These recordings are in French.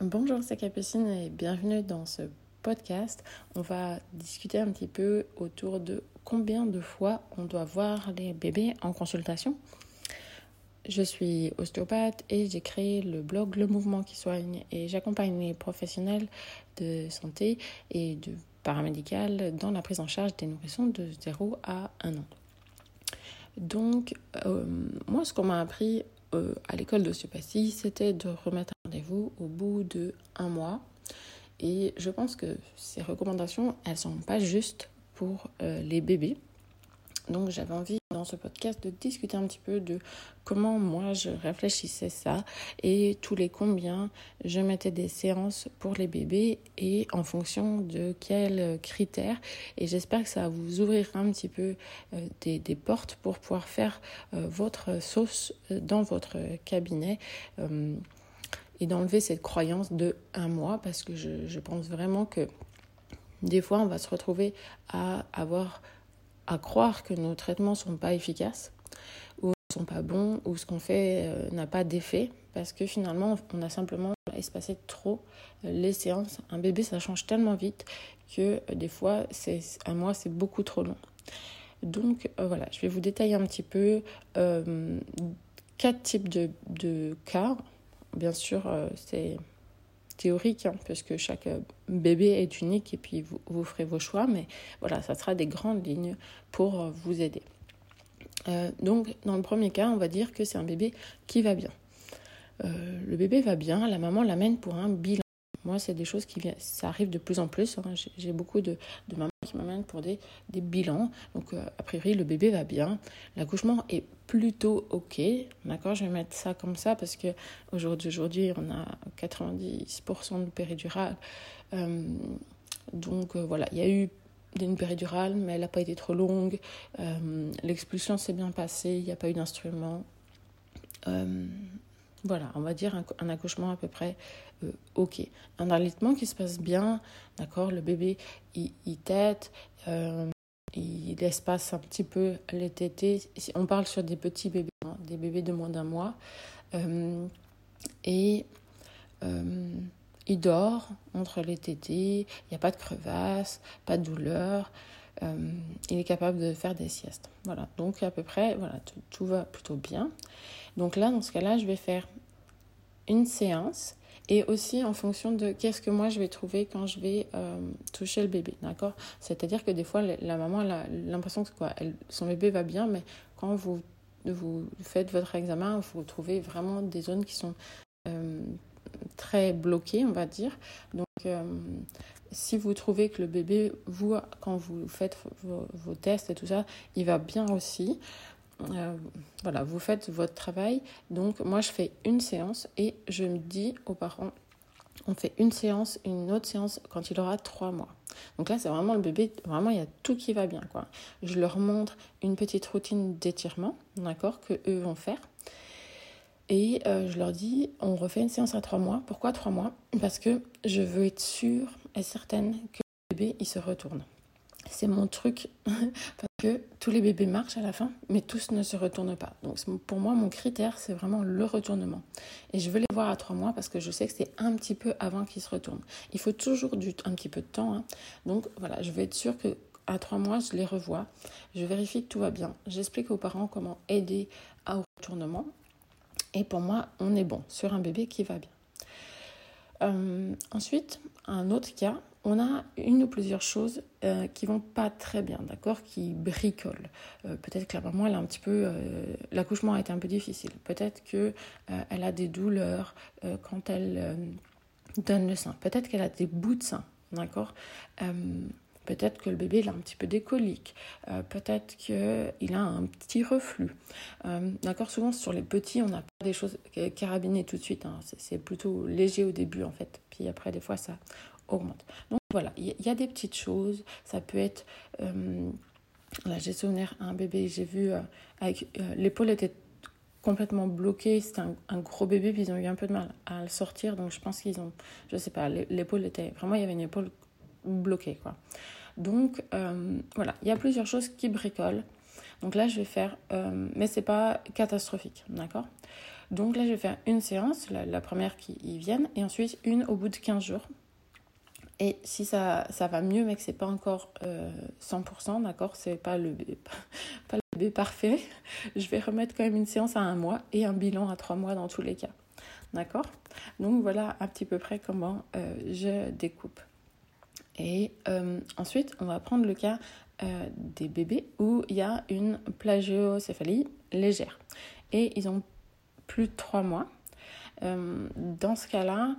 Bonjour, c'est Capucine et bienvenue dans ce podcast. On va discuter un petit peu autour de combien de fois on doit voir les bébés en consultation. Je suis ostéopathe et j'ai créé le blog Le Mouvement qui soigne et j'accompagne les professionnels de santé et de paramédical dans la prise en charge des nourrissons de 0 à 1 an. Donc, euh, moi, ce qu'on m'a appris euh, à l'école d'ostéopathie, c'était de remettre un rendez-vous au bout de un mois. Et je pense que ces recommandations, elles sont pas justes pour euh, les bébés. Donc j'avais envie dans ce podcast de discuter un petit peu de comment moi je réfléchissais ça et tous les combien je mettais des séances pour les bébés et en fonction de quels critères. Et j'espère que ça vous ouvrira un petit peu euh, des, des, portes pour pouvoir faire euh, votre sauce euh, dans votre cabinet et d'enlever cette croyance de un mois parce que je, je pense vraiment que des fois on va se retrouver à avoir à croire que nos traitements ne sont pas efficaces ou ne sont pas bons ou ce qu'on fait euh, n'a pas d'effet parce que finalement on a simplement espacé trop euh, les séances. Un bébé ça change tellement vite que euh, des fois c'est un mois c'est beaucoup trop long. Donc voilà, je vais vous détailler un petit peu quatre types de, de, cas. Bien sûr, c'est théorique, hein, puisque chaque euh, bébé est unique et puis vous, ferez vos choix, mais voilà, ça sera des grandes lignes pour euh, vous aider. Euh, donc, dans le premier cas, on va dire que c'est un bébé qui va bien. le bébé va bien, la maman l'amène pour un bilan. Moi, c'est des choses qui viennent, ça arrive de plus en plus. Hein. J'ai beaucoup de, mamans qui m'amènent pour des, bilans. Donc, euh, a priori, le bébé va bien. L'accouchement est plutôt OK. D'accord Je vais mettre ça comme ça parce que aujourd'hui, on a 90% de péridurale. Euh, donc, euh, voilà, il y a eu une péridurale, mais elle n'a pas été trop longue. Euh, L'expulsion s'est bien passée, il n'y a pas eu d'instrument. Voilà, on va dire un, un accouchement à peu près euh, ok. Un allaitement qui se passe bien, d'accord, le bébé il, il tète, euh, il espace un petit peu les tétés. On parle sur des petits bébés, hein, des bébés de moins d'un mois. Euh, et euh, il dort entre les tétés, il n'y a pas de crevasse, pas de douleur. Euh, il est capable de faire des siestes. Voilà, donc à peu près, voilà, tout, va plutôt bien. Donc là, dans ce cas-là, je vais faire une séance et aussi en fonction de qu'est-ce que moi je vais trouver quand je vais euh, toucher le bébé, d'accord? C'est-à-dire que des fois, la maman a l'impression que quoi, son bébé va bien, mais quand vous, vous faites votre examen, vous trouvez vraiment des zones qui sont euh, très bloquées, on va dire. Donc, euh, si vous trouvez que le bébé, vous, quand vous faites vos, tests et tout ça, il va bien aussi, euh, voilà, vous faites votre travail. Donc, moi, je fais une séance et je me dis aux parents, on fait une séance, une autre séance quand il aura trois mois. Donc là, c'est vraiment le bébé, vraiment, il y a tout qui va bien. Je leur montre une petite routine d'étirement, d'accord, que eux vont faire. Et euh, je leur dis, on refait une séance à trois mois. Pourquoi trois mois? Parce que je veux être sûre et certaine que le bébé, il se retourne. C'est mon truc, parce que tous les bébés marchent à la fin, mais tous ne se retournent pas. Donc pour moi, mon critère, c'est vraiment le retournement. Et je veux les voir à trois mois parce que je sais que c'est un petit peu avant qu'ils se retournent. Il faut toujours un petit peu de temps. Hein. Donc voilà, je veux être sûre que à trois mois, je les revois. Je vérifie que tout va bien. J'explique aux parents comment aider au retournement. Et pour moi, on est bon sur un bébé qui va bien. Euh, ensuite, un autre cas, on a une ou plusieurs choses euh, qui vont pas très bien, d'accord, qui bricolent. Euh, peut-être que la maman, elle a un petit peu, euh, l'accouchement a été un peu difficile. Peut-être que elle a des douleurs quand elle donne le sein. Peut-être qu'elle a des bouts de sein, d'accord. Peut-être que le bébé a un petit peu des coliques. Peut-être qu'il a un petit reflux. D'accord Souvent, sur les petits, on n'a pas des choses carabinées tout de suite. Hein. C'est plutôt léger au début, en fait. Puis après, des fois, ça augmente. Donc voilà, il y, a des petites choses. Ça peut être. Euh, là, j'ai souvenir un bébé, j'ai vu euh, avec euh, l'épaule était complètement bloquée. C'était un, un, gros bébé, puis ils ont eu un peu de mal à le sortir. Donc je pense qu'ils ont, je sais pas, l'épaule était vraiment, il y avait une épaule bloquée quoi. Donc euh, voilà, il y a plusieurs choses qui bricolent. Donc là, je vais faire, euh, mais c'est pas catastrophique, d'accord? Donc là, je vais faire une séance, la, première qui y vienne, et ensuite une au bout de 15 jours. Et si ça, va mieux, mais que c'est pas encore 100%, d'accord, c'est pas le, pas le bébé parfait, je vais remettre quand même une séance à un mois et un bilan à trois mois dans tous les cas. D'accord? Donc voilà à petit peu près comment euh, je découpe. Et euh, ensuite, on va prendre le cas euh, des bébés où il y a une plagiocéphalie légère. Et ils ont plus de trois mois. dans ce cas-là,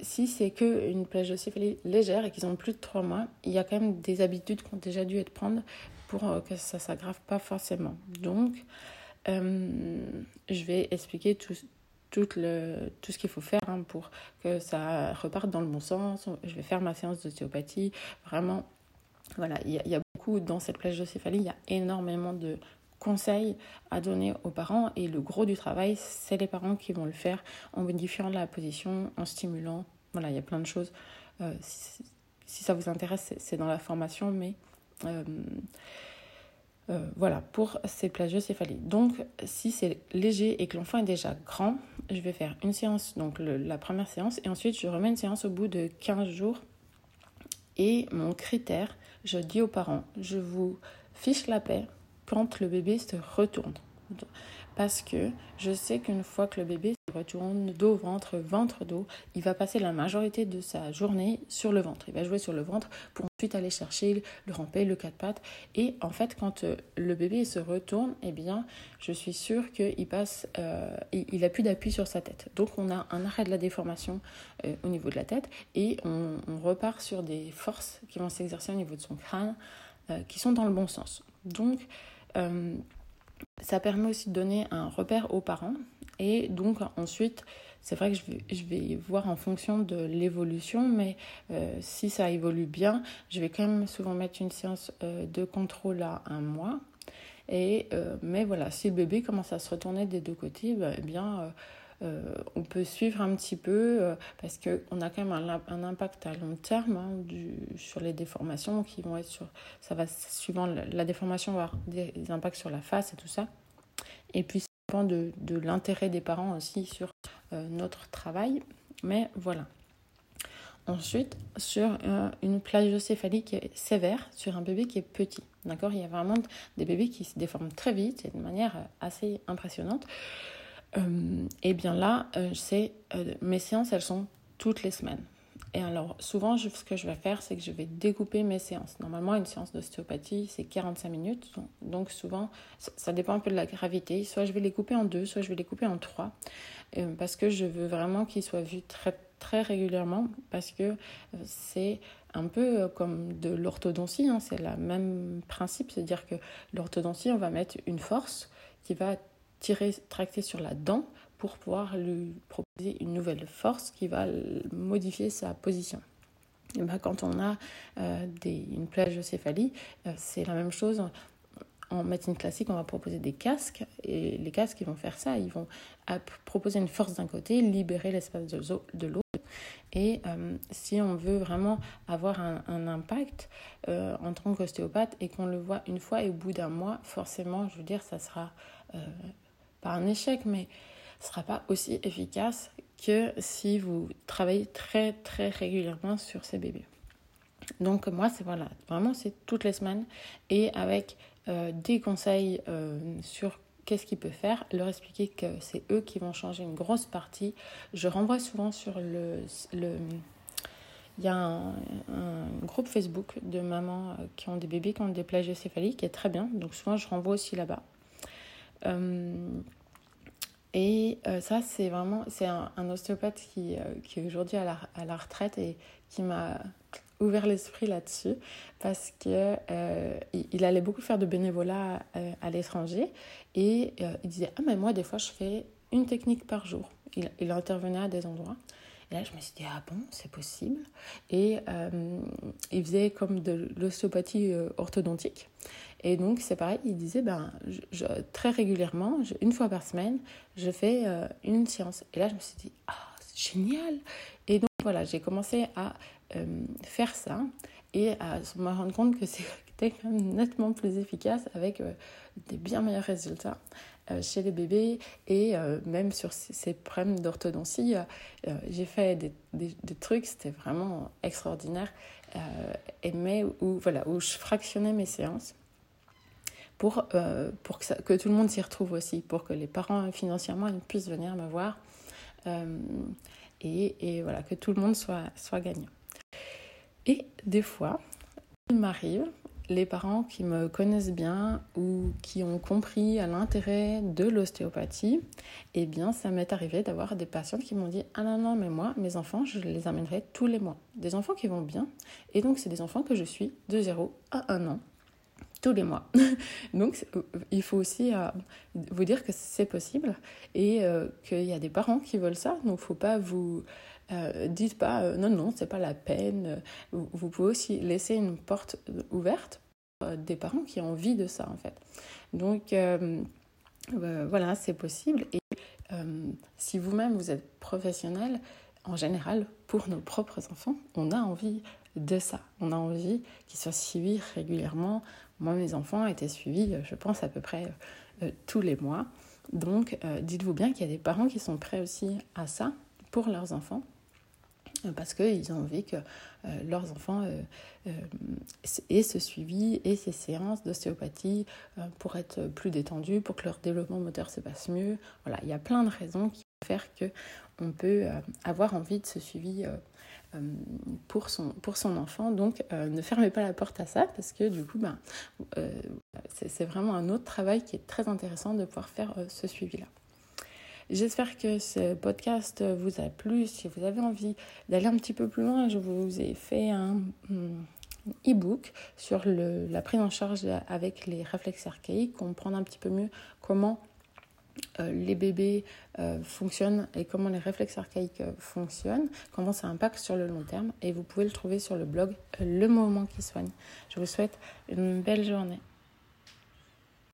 si c'est que une plagiocéphalie légère et qu'ils ont plus de trois mois, il y a quand même des habitudes qui ont déjà dû être prises pour que ça ne s'aggrave pas forcément. Donc, je vais expliquer tout, tout, le, tout ce qu'il faut faire hein, pour que ça reparte dans le bon sens. Je vais faire ma séance d'ostéopathie. Vraiment, voilà, il y, a beaucoup dans cette plage d'océphalie, il y a énormément de conseils à donner aux parents et le gros du travail, c'est les parents qui vont le faire en modifiant la position, en stimulant. Voilà, il y a plein de choses. Euh, si, ça vous intéresse, c'est dans la formation, mais euh, euh, voilà, pour ces plagiocéphalies. Donc, si c'est léger et que l'enfant est déjà grand, je vais faire une séance, donc la première séance, et ensuite je remets une séance au bout de 15 jours. Et mon critère, je dis aux parents, je vous fiche la paix quand le bébé se retourne. Parce que je sais qu'une fois que le bébé se retourne dos, ventre, ventre, dos, il va passer la majorité de sa journée sur le ventre. Il va jouer sur le ventre pour ensuite aller chercher le rampé, le quatre pattes. Et en fait, quand euh, le bébé se retourne, eh bien, je suis sûre qu'il passe, euh, il, a plus d'appui sur sa tête. Donc, on a un arrêt de la déformation euh, au niveau de la tête et on, repart sur des forces qui vont s'exercer au niveau de son crâne, qui sont dans le bon sens. Donc, ça permet aussi de donner un repère aux parents. Et donc ensuite, c'est vrai que je vais, voir en fonction de l'évolution, mais euh, si ça évolue bien, je vais quand même souvent mettre une séance euh, de contrôle à un mois. Et, euh, mais voilà, si le bébé commence à se retourner des deux côtés, bah, eh bien, on peut suivre un petit peu parce qu'on a quand même un, impact à long terme hein, du, sur les déformations qui vont être sur. Ça va, suivant la, déformation, avoir des impacts sur la face et tout ça. Et puis, ça dépend de, de l'intérêt des parents aussi sur euh, notre travail. Mais voilà. Ensuite, sur euh, une plagiocéphalie qui est sévère, sur un bébé qui est petit. D'accord? Il y a vraiment des bébés qui se déforment très vite et de manière euh, assez impressionnante. Et bien là, c'est mes séances, elles sont toutes les semaines. Et alors, souvent, ce que je vais faire, c'est que je vais découper mes séances. Normalement, une séance d'ostéopathie, c'est 45 minutes. Donc, souvent, ça, dépend un peu de la gravité. Soit je vais les couper en deux, soit je vais les couper en trois. Euh, parce que je veux vraiment qu'ils soient vus très, très régulièrement. Parce que euh, c'est un peu euh, comme de l'orthodontie. Hein, c'est le même principe. C'est-à-dire que l'orthodontie, on va mettre une force qui va tirer, tracter sur la dent pour pouvoir lui proposer une nouvelle force qui va modifier sa position. Et ben, quand on a euh, des, une plagiocéphalie, euh, c'est la même chose. En médecine classique, on va proposer des casques et les casques ils vont faire ça. Ils vont proposer une force d'un côté, libérer l'espace de l'autre. Et euh, si on veut vraiment avoir un, un impact en tant qu'ostéopathe et qu'on le voit une fois et au bout d'un mois, forcément, je veux dire, ça sera un échec, mais ne sera pas aussi efficace que si vous travaillez très très régulièrement sur ces bébés. Donc moi, c'est voilà, vraiment c'est toutes les semaines et avec euh, des conseils euh, sur qu'est-ce qu'il peut faire, leur expliquer que c'est eux qui vont changer une grosse partie. Je renvoie souvent sur le... le il y a un, groupe Facebook de mamans euh, qui ont des bébés qui ont des plagiocéphalies qui est très bien. Donc souvent, je renvoie aussi là-bas. Et euh, ça, c'est vraiment c'est un, ostéopathe qui, euh, qui est aujourd'hui à la, à la retraite et qui m'a ouvert l'esprit là-dessus parce que euh, il, allait beaucoup faire de bénévolat à, l'étranger et il disait ah mais moi des fois je fais une technique par jour il, il intervenait à des endroits et là, je me suis dit, ah bon, c'est possible. Et il faisait comme de l'ostéopathie orthodontique. Et donc, c'est pareil, il disait, ben, très régulièrement, une fois par semaine, je fais euh, une séance. Et là, je me suis dit, ah, c'est génial. Et donc, voilà, j'ai commencé à euh, faire ça et à me rendre compte que c'était quand même nettement plus efficace avec euh, des bien meilleurs résultats. Chez les bébés et même sur ces problèmes d'orthodontie, j'ai fait des, des, trucs, c'était vraiment extraordinaire, et mais où, voilà, où je fractionnais mes séances pour, pour que, que, tout le monde s'y retrouve aussi, pour que les parents financièrement ils puissent venir me voir et, et, voilà, que tout le monde soit, soit gagnant. Et des fois, il m'arrive, les parents qui me connaissent bien ou qui ont compris l'intérêt de l'ostéopathie, eh bien, ça m'est arrivé d'avoir des patients qui m'ont dit Ah non, non, mais moi, mes enfants, je les amènerai tous les mois. Des enfants qui vont bien. Et donc, c'est des enfants que je suis de 0 à 1 an tous les mois. Donc, il faut aussi euh, vous dire que c'est possible et euh, qu'il y a des parents qui veulent ça. Donc, faut pas vous euh, dites pas euh, non, non, c'est pas la peine. Vous, pouvez aussi laisser une porte ouverte euh, des parents qui ont envie de ça en fait. Donc voilà, c'est possible. Et si vous-même vous êtes professionnel, en général, pour nos propres enfants, on a envie de ça. On a envie qu'ils soient suivis régulièrement. Moi, mes enfants étaient suivis, je pense, à peu près tous les mois. Donc, dites-vous bien qu'il y a des parents qui sont prêts aussi à ça pour leurs enfants parce qu'ils ont envie que euh, leurs enfants euh, euh, aient ce suivi et ces séances d'ostéopathie pour être plus détendus, pour que leur développement moteur se passe mieux. Voilà, il y a plein de raisons qui vont faire qu'on peut avoir envie de ce suivi pour, son, pour son enfant. Donc, ne fermez pas la porte à ça parce que du coup, ben, c'est vraiment un autre travail qui est très intéressant de pouvoir faire ce suivi-là. J'espère que ce podcast vous a plu. Si vous avez envie d'aller un petit peu plus loin, je vous ai fait un e-book sur le, la prise en charge avec les réflexes archaïques, comprendre un petit peu mieux comment euh, les bébés euh, fonctionnent et comment les réflexes archaïques euh, fonctionnent, comment ça impacte sur le long terme. Et vous pouvez le trouver sur le blog Le Moment qui soigne. Je vous souhaite une belle journée.